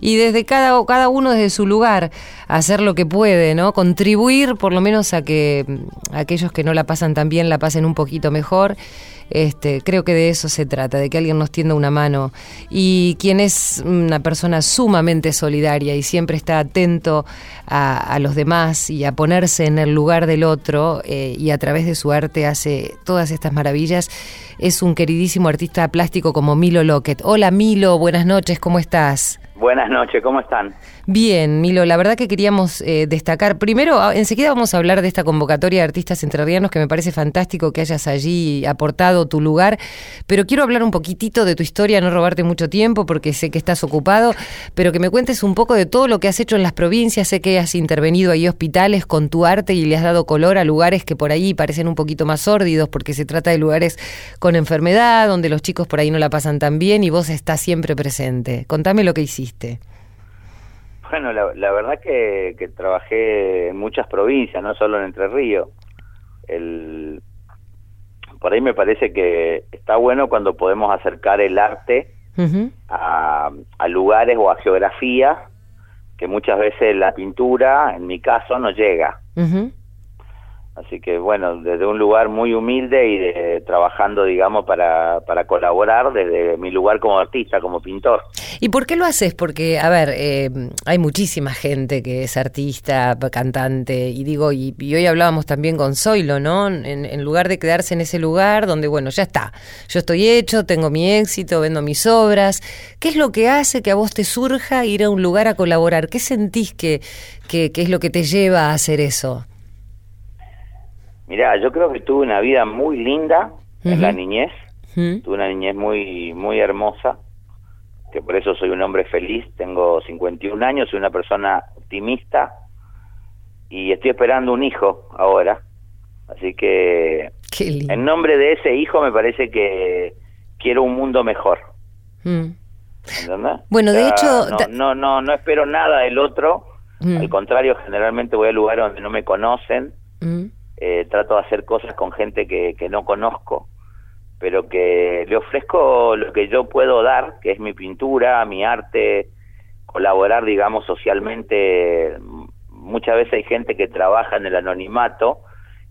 y desde cada, cada uno desde su lugar hacer lo que puede, ¿no? Contribuir por lo menos a que mm, aquellos que no la pasan tan bien la pasen un poquito mejor. Este, creo que de eso se trata, de que alguien nos tienda una mano. Y quien es una persona sumamente solidaria y siempre está atento a, los demás y a ponerse en el lugar del otro eh, y a través de su arte hace todas estas maravillas, es un queridísimo artista plástico como Milo Lockett. Hola Milo, buenas noches, ¿cómo estás? Buenas noches, ¿cómo están? Bien, Milo, la verdad que queríamos eh, destacar, primero, a- enseguida vamos a hablar de esta convocatoria de artistas entrerrianos que me parece fantástico que hayas allí aportado tu lugar, pero quiero hablar un poquitito de tu historia, no robarte mucho tiempo porque sé que estás ocupado, pero que me cuentes un poco de todo lo que has hecho en las provincias, sé que has intervenido ahí hospitales con tu arte y le has dado color a lugares que por ahí parecen un poquito más sórdidos porque se trata de lugares con enfermedad, donde los chicos por ahí no la pasan tan bien y vos estás siempre presente. Contame lo que hiciste. Bueno, la, la verdad que, que trabajé en muchas provincias, no solo en Entre Ríos. El, por ahí me parece que está bueno cuando podemos acercar el arte a, a lugares o a geografías que muchas veces la pintura, en mi caso, no llega. Ujú. Así que bueno, desde un lugar muy humilde y de, trabajando, digamos, para, para colaborar desde mi lugar como artista, como pintor. ¿Y por qué lo haces? Porque, a ver, eh, hay muchísima gente que es artista, cantante, y digo, y, y hoy hablábamos también con Zoilo, ¿no? En, en lugar de quedarse en ese lugar donde, bueno, ya está, yo estoy hecho, tengo mi éxito, vendo mis obras, ¿qué es lo que hace que a vos te surja ir a un lugar a colaborar? ¿Qué sentís que, que es lo que te lleva a hacer eso? Mirá, yo creo que tuve una vida muy linda en la niñez. Tuve una niñez muy muy hermosa, que por eso soy un hombre feliz. Tengo 51 años, soy una persona optimista y estoy esperando un hijo ahora. Así que en nombre de ese hijo me parece que quiero un mundo mejor. Mm. ¿Entendés? Bueno, de O sea, hecho, no, no, no, no espero nada del otro. Mm. Al contrario, generalmente voy a lugares donde no me conocen. Mm. Eh, trato de hacer cosas con gente que, que no conozco, pero que le ofrezco lo que yo puedo dar, que es mi pintura, mi arte, colaborar, digamos, socialmente. Muchas veces hay gente que trabaja en el anonimato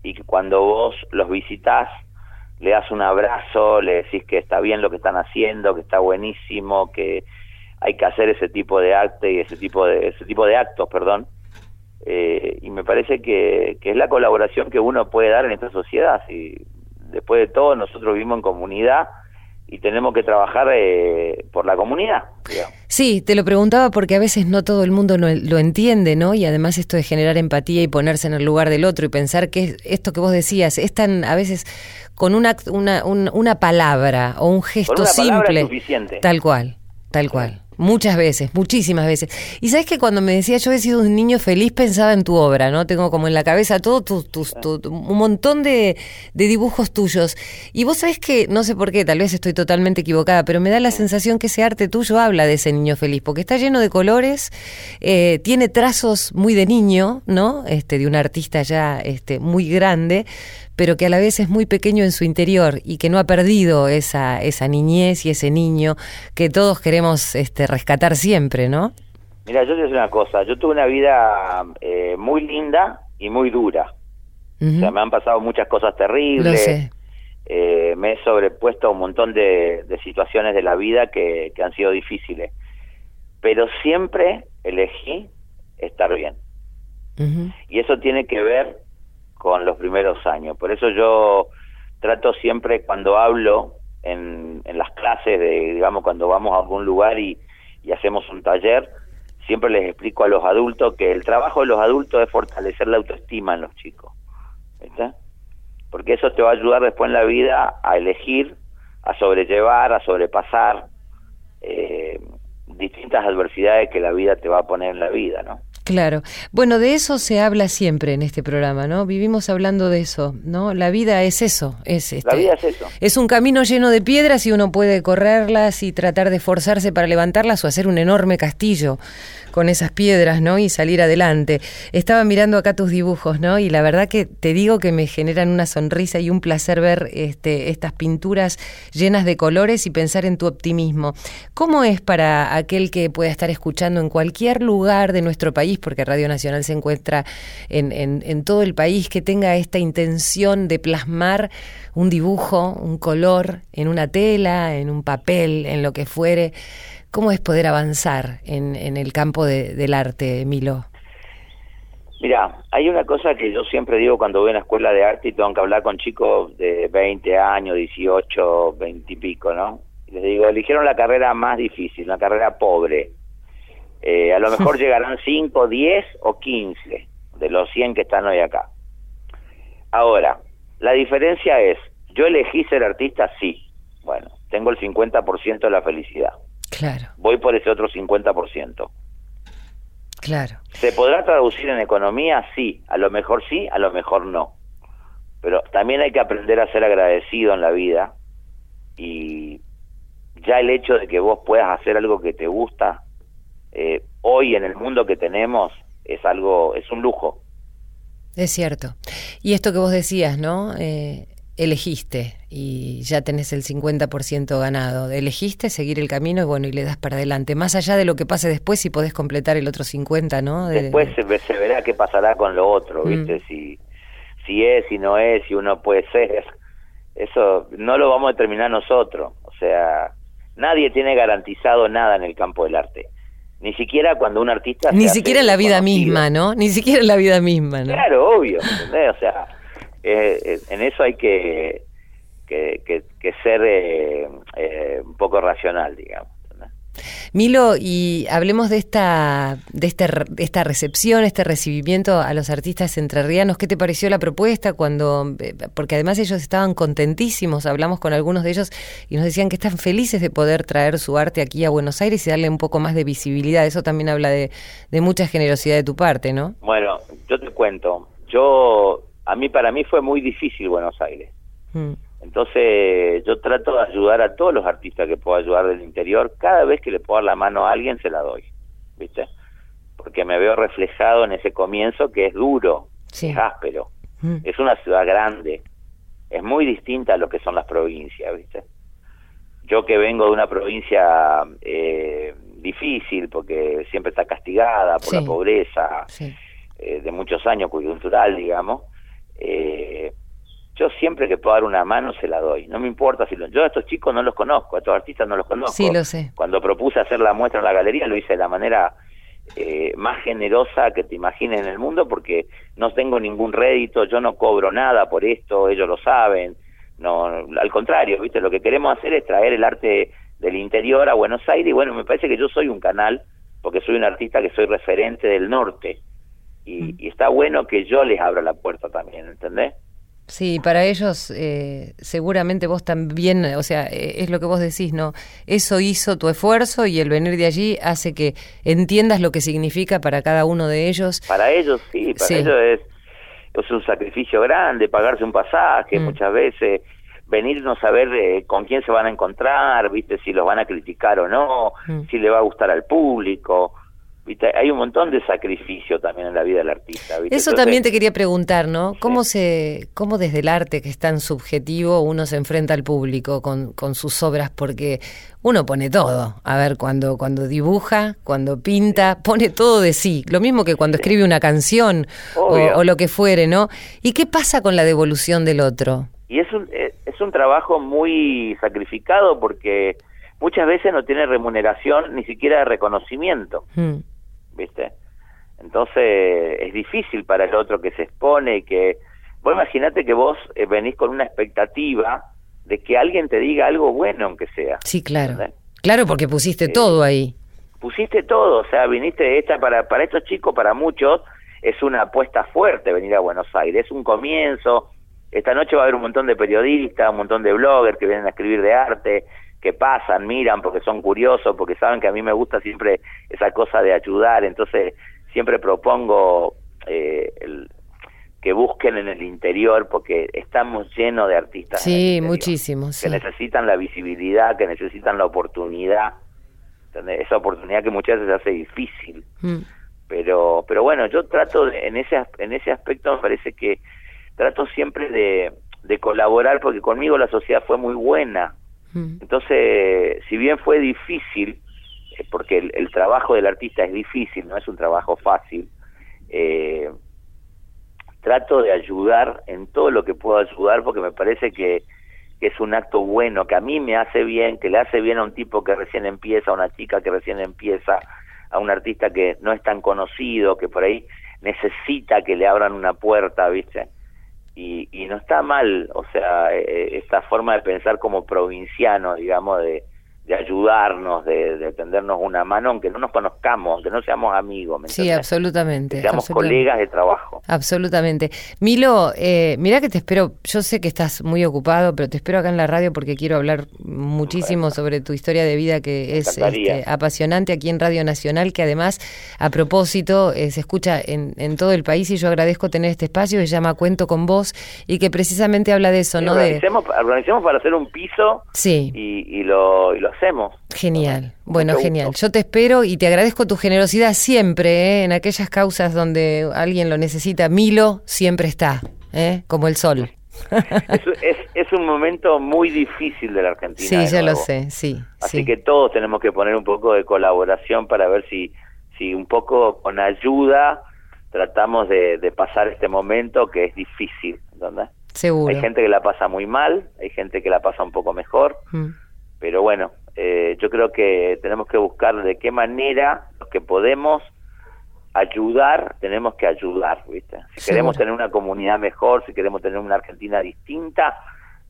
y que cuando vos los visitás, le das un abrazo, le decís que está bien lo que están haciendo, que está buenísimo, que hay que hacer ese tipo de arte y ese tipo de ese tipo de actos, perdón. Eh, y me parece que, que es la colaboración que uno puede dar en esta sociedad. Si después de todo nosotros vivimos en comunidad y tenemos que trabajar eh, por la comunidad. digamos. Sí, te lo preguntaba porque a veces no todo el mundo no- lo entiende, ¿no? Y además esto de generar empatía y ponerse en el lugar del otro y pensar que es- esto que vos decías es tan, a veces, con una, una, un- una palabra o un gesto Con una palabra simple. es suficiente. Tal cual, tal cual. Muchas veces, muchísimas veces. Y sabes que cuando me decía yo he sido un niño feliz pensaba en tu obra, ¿no? Tengo como en la cabeza todo tus, tus, tu- tu- un montón de, de dibujos tuyos. Y vos sabés que, no sé por qué, tal vez estoy totalmente equivocada, pero me da la sensación que ese arte tuyo habla de ese niño feliz, porque está lleno de colores, eh, tiene trazos muy de niño, ¿no? Este, de un artista ya este, muy grande, pero que a la vez es muy pequeño en su interior y que no ha perdido esa, esa niñez y ese niño que todos queremos este, rescatar siempre, ¿no? Mira, yo te decir una cosa, yo tuve una vida eh, muy linda y muy dura. O sea, me han pasado muchas cosas terribles. Lo sé. eh, me he sobrepuesto a un montón de, de situaciones de la vida que, que han sido difíciles. Pero siempre elegí estar bien. Y eso tiene que ver con los primeros años. Por eso yo trato siempre cuando hablo en, las clases, de, digamos, cuando vamos a algún lugar y, hacemos un taller, siempre les explico a los adultos que el trabajo de los adultos es fortalecer la autoestima en los chicos. ¿Viste? Porque eso te va a ayudar después en la vida a elegir, a sobrellevar, a sobrepasar eh, distintas adversidades que la vida te va a poner en la vida, ¿no? Claro. Bueno, de eso se habla siempre en este programa, ¿no? Vivimos hablando de eso, ¿no? La vida es eso, es este, La vida es eso. Es un camino lleno de piedras y uno puede correrlas y tratar de esforzarse para levantarlas o hacer un enorme castillo con esas piedras, ¿no? Y salir adelante. Estaba mirando acá tus dibujos, ¿no? Y la verdad que te digo que me generan una sonrisa y un placer ver este, estas pinturas llenas de colores y pensar en tu optimismo. ¿Cómo es para aquel que pueda estar escuchando en cualquier lugar de nuestro país, porque Radio Nacional se encuentra en, en, en todo el país, que tenga esta intención de plasmar un dibujo, un color en una tela, en un papel, en lo que fuere? ¿Cómo es poder avanzar en, en el campo de- del arte, Milo? Mira, hay una cosa que yo siempre digo cuando voy a una escuela de arte y tengo que hablar con chicos de 20 años, 18, 20 y pico, ¿no? Les digo, eligieron la carrera más difícil, la carrera pobre. Eh, a lo mejor llegarán 5, 10 o 15 de los 100 que están hoy acá. Ahora, la diferencia es, yo elegí ser artista, sí. Bueno, tengo el 50% de la felicidad. Claro, Voy por ese otro 50%. claro. ¿Se podrá traducir en economía? Sí, a lo mejor sí, a lo mejor no. Pero también hay que aprender a ser agradecido en la vida y ya el hecho de que vos puedas hacer algo que te gusta, eh, hoy en el mundo que tenemos, es algo, es un lujo. Es cierto. Y esto que vos decías, ¿no? Eh, elegiste y ya tenés el 50% ganado. Elegiste seguir el camino y bueno, y le das para adelante. Más allá de lo que pase después, si podés completar el otro 50, ¿no? De- Después se, ve- se verá qué pasará con lo otro, ¿viste? Mm. Si, si es, si no es, si uno puede ser. Eso no lo vamos a determinar nosotros. O sea, nadie tiene garantizado nada en el campo del arte. Ni siquiera cuando un artista... Ni siquiera en la vida conocido. misma, ¿no? Ni siquiera en la vida misma, ¿no? Claro, obvio, ¿entendés? O sea, eh, eh, en eso hay que, que, que, que ser eh, eh, un poco racional, digamos. Milo, y hablemos de esta, de, este, re- de esta recepción, este recibimiento a los artistas entrerrianos. ¿Qué te pareció la propuesta cuando, porque además ellos estaban contentísimos, hablamos con algunos de ellos y nos decían que están felices de poder traer su arte aquí a Buenos Aires y darle un poco más de visibilidad. Eso también habla de, de mucha generosidad de tu parte, ¿no? Bueno, yo te cuento, yo, a mí, para mí fue muy difícil Buenos Aires. Mm, Entonces yo trato de ayudar a todos los artistas que puedo ayudar del interior. Cada vez que le puedo dar la mano a alguien, se la doy, ¿viste? Porque me veo reflejado en ese comienzo que es duro, Sí. es áspero. mm, Es una ciudad grande, es muy distinta a lo que son las provincias, ¿viste? Yo que vengo de una provincia eh, difícil, porque siempre está castigada por Sí. la pobreza, sí. eh, de muchos años, coyuntural, digamos, eh, yo siempre que puedo dar una mano se la doy. No me importa si lo, yo a estos chicos no los conozco, a estos artistas no los conozco. Sí, lo sé. Cuando propuse hacer la muestra en la galería lo hice de la manera eh, más generosa que te imagines en el mundo porque no tengo ningún rédito, yo no cobro nada por esto, ellos lo saben. No, al contrario, ¿viste? Lo que queremos hacer es traer el arte del interior a Buenos Aires y bueno, me parece que yo soy un canal porque soy un artista que soy referente del norte y, y está bueno que yo les abra la puerta también, ¿entendés? Sí, para ellos eh, seguramente vos también, o sea, eh, es lo que vos decís, ¿no? Eso hizo tu esfuerzo y el venir de allí hace que entiendas lo que significa para cada uno de ellos. Para ellos sí, para Sí. ellos es, es un sacrificio grande, pagarse un pasaje Mm. muchas veces, venir no saber eh, con quién se van a encontrar, viste, si los van a criticar o no, Mm. si le va a gustar al público. ¿Viste? Hay un montón de sacrificio también en la vida del artista. ¿viste? Eso Entonces, también te quería preguntar, ¿no? ¿Cómo se, cómo desde el arte que es tan subjetivo uno se enfrenta al público con, con sus obras? Porque uno pone todo. A ver, cuando, cuando dibuja, cuando pinta, pone todo de sí. Lo mismo que cuando escribe una canción o, lo que fuere, ¿no? ¿Y qué pasa con la devolución del otro? Y es un, eh, es un trabajo muy sacrificado porque muchas veces no tiene remuneración ni siquiera reconocimiento. Mm, ¿viste? Entonces es difícil para el otro que se expone y que... Vos imaginate que vos eh, venís con una expectativa de que alguien te diga algo bueno, aunque sea. Sí, claro. Claro, porque pusiste Sí. todo ahí. Pusiste todo, o sea, viniste esta para, para estos chicos, para muchos, es una apuesta fuerte venir a Buenos Aires, es un comienzo. Esta noche va a haber un montón de periodistas, un montón de bloggers que vienen a escribir de arte, que pasan, miran porque son curiosos, porque saben que a mí me gusta siempre esa cosa de ayudar, entonces siempre propongo eh, el- que busquen en el interior porque estamos llenos de artistas. Sí, interior, muchísimo, sí. Que necesitan la visibilidad, que necesitan la oportunidad, ¿entendés? esa oportunidad que muchas veces hace difícil Mm, pero pero bueno yo trato de- en ese en ese aspecto me parece que trato siempre de, de colaborar porque conmigo la sociedad fue muy buena. Entonces si bien fue difícil eh, porque el, el trabajo del artista es difícil no es un trabajo fácil eh, trato de ayudar en todo lo que puedo ayudar porque me parece que, que es un acto bueno, que a mí me hace bien, que le hace bien a un tipo que recién empieza, a una chica que recién empieza, a un artista que no es tan conocido, que por ahí necesita que le abran una puerta, ¿viste? Y, y no está mal, o sea, eh, esta forma de pensar como provinciano, digamos, de, de ayudarnos, de, de tendernos una mano, aunque no nos conozcamos, aunque no seamos amigos, ¿me Sí, absolutamente. Que seamos absolutamente. colegas de trabajo. Absolutamente. Milo, eh, mira que te espero, yo sé que estás muy ocupado, pero te espero acá en la radio porque quiero hablar muchísimo sobre tu historia de vida que es este, apasionante aquí en Radio Nacional, que además, a propósito, eh, se escucha en, en todo el país y yo agradezco tener este espacio que se llama Cuento con vos y que precisamente habla de eso, Sí, ¿no? De, organicemos, organicemos para hacer un piso sí, y, y lo, y lo hacemos. genial. Bueno, Mucho genial. gusto. Yo te espero y te agradezco tu generosidad siempre, ¿eh? en aquellas causas donde alguien lo necesita. Milo siempre está, ¿eh? como el sol. es, es, es un momento muy difícil de la Argentina. Sí, ya lo sé, sí. Así sí. que todos tenemos que poner un poco de colaboración para ver si, si un poco con ayuda tratamos de, de pasar este momento que es difícil. ¿entendés? Seguro. Hay gente que la pasa muy mal, hay gente que la pasa un poco mejor, Mm. Pero bueno, eh, yo creo que tenemos que buscar de qué manera los que podemos ayudar, tenemos que ayudar, ¿viste? Si queremos tener una comunidad mejor, si queremos tener una Argentina distinta,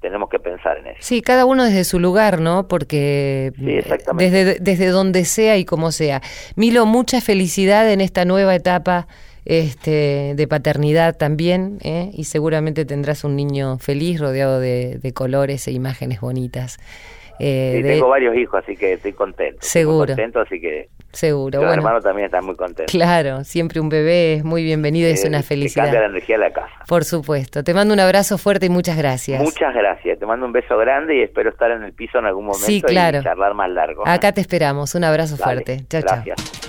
tenemos que pensar en eso. Sí, cada uno desde su lugar, ¿no? Porque Sí, exactamente. desde, desde donde sea y como sea. Milo, mucha felicidad en esta nueva etapa este, de paternidad también, ¿eh? y seguramente tendrás un niño feliz rodeado de, de colores e imágenes bonitas. Eh, Sí, de- tengo varios hijos, así que estoy contento. Estoy Seguro. contento, así que seguro. los Bueno, hermanos también están muy contentos. claro, siempre un bebé es muy bienvenido y es Eh, una felicidad. cambia la energía de la casa. Por supuesto. Te mando un abrazo fuerte y muchas gracias. Muchas gracias. Te mando un beso grande y espero estar en el piso en algún momento Sí, claro. y charlar más largo. Acá te esperamos. Un abrazo Dale, fuerte. Chao, chao.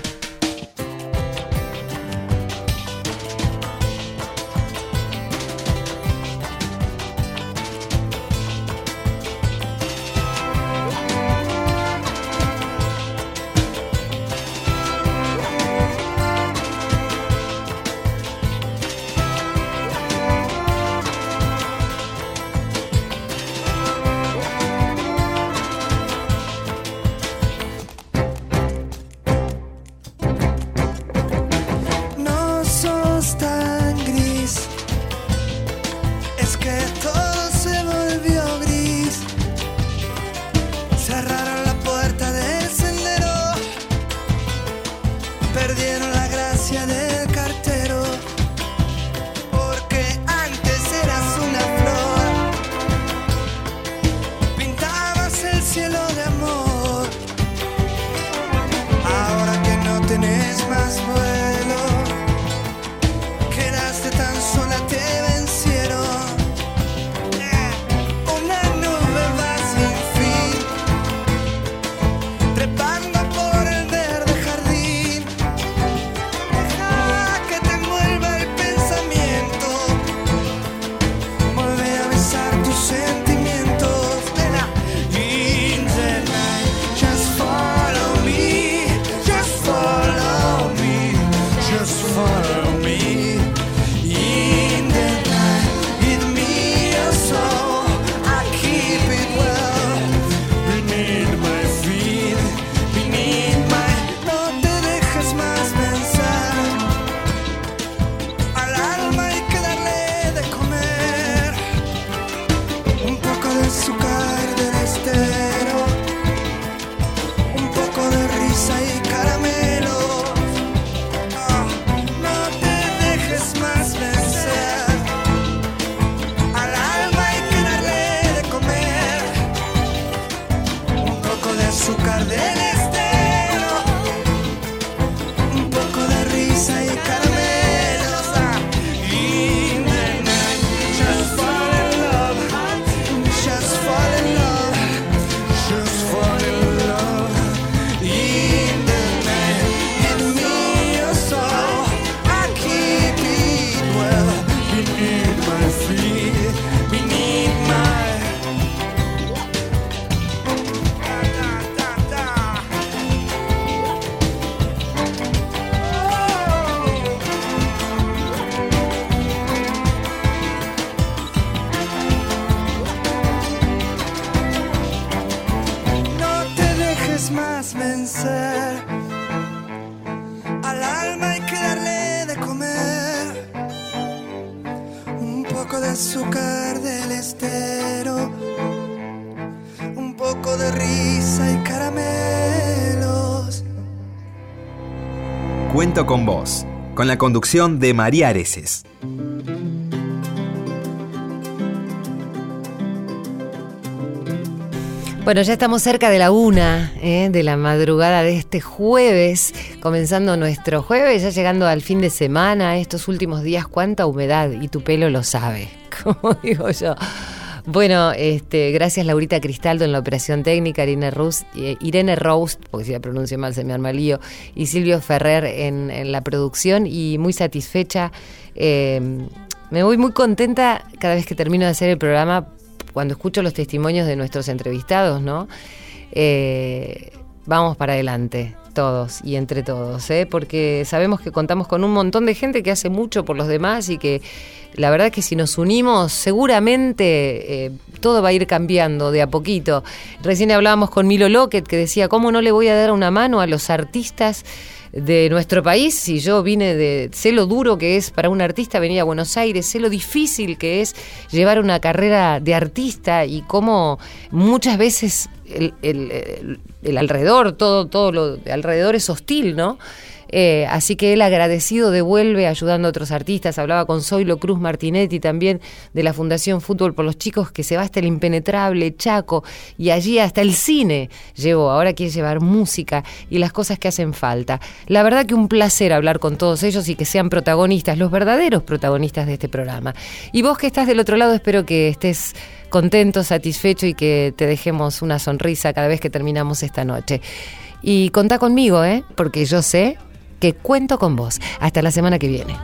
Con vos, con la conducción de María Areces. Bueno, ya estamos cerca de la una ¿eh? de la madrugada de este jueves, comenzando nuestro jueves, ya llegando al fin de semana, estos últimos días, cuánta humedad, y tu pelo lo sabe, como digo yo. Bueno, este, gracias Laurita Cristaldo en la operación técnica, Irene Rust, eh, Irene Roust, porque si la pronuncio mal se me arma lío, y Silvio Ferrer en, en la producción y muy satisfecha. eh, me voy muy contenta cada vez que termino de hacer el programa cuando escucho los testimonios de nuestros entrevistados, ¿no? Eh, vamos para adelante, todos y entre todos, ¿eh? porque sabemos que contamos con un montón de gente que hace mucho por los demás y que la verdad que si nos unimos seguramente eh, todo va a ir cambiando de a poquito. Recién hablábamos con Milo Lockett que decía, ¿cómo no le voy a dar una mano a los artistas? De nuestro país, si yo vine de, sé lo duro que es para un artista venir a Buenos Aires, sé lo difícil que es llevar una carrera de artista y cómo muchas veces el- el alrededor, todo, todo lo de alrededor es hostil, ¿no? Eh, así que él agradecido devuelve ayudando a otros artistas. Hablaba con Zoilo Cruz Martinetti también de la Fundación Fútbol por los Chicos, que se va hasta el impenetrable Chaco y allí hasta el cine llevó. Ahora quiere llevar música y las cosas que hacen falta. La verdad que un placer hablar con todos ellos y que sean protagonistas, los verdaderos protagonistas de este programa. Y vos que estás del otro lado, espero que estés contento, satisfecho y que te dejemos una sonrisa cada vez que terminamos esta noche. Y contá conmigo, ¿eh? Porque yo sé que cuento con vos. Hasta la semana que viene.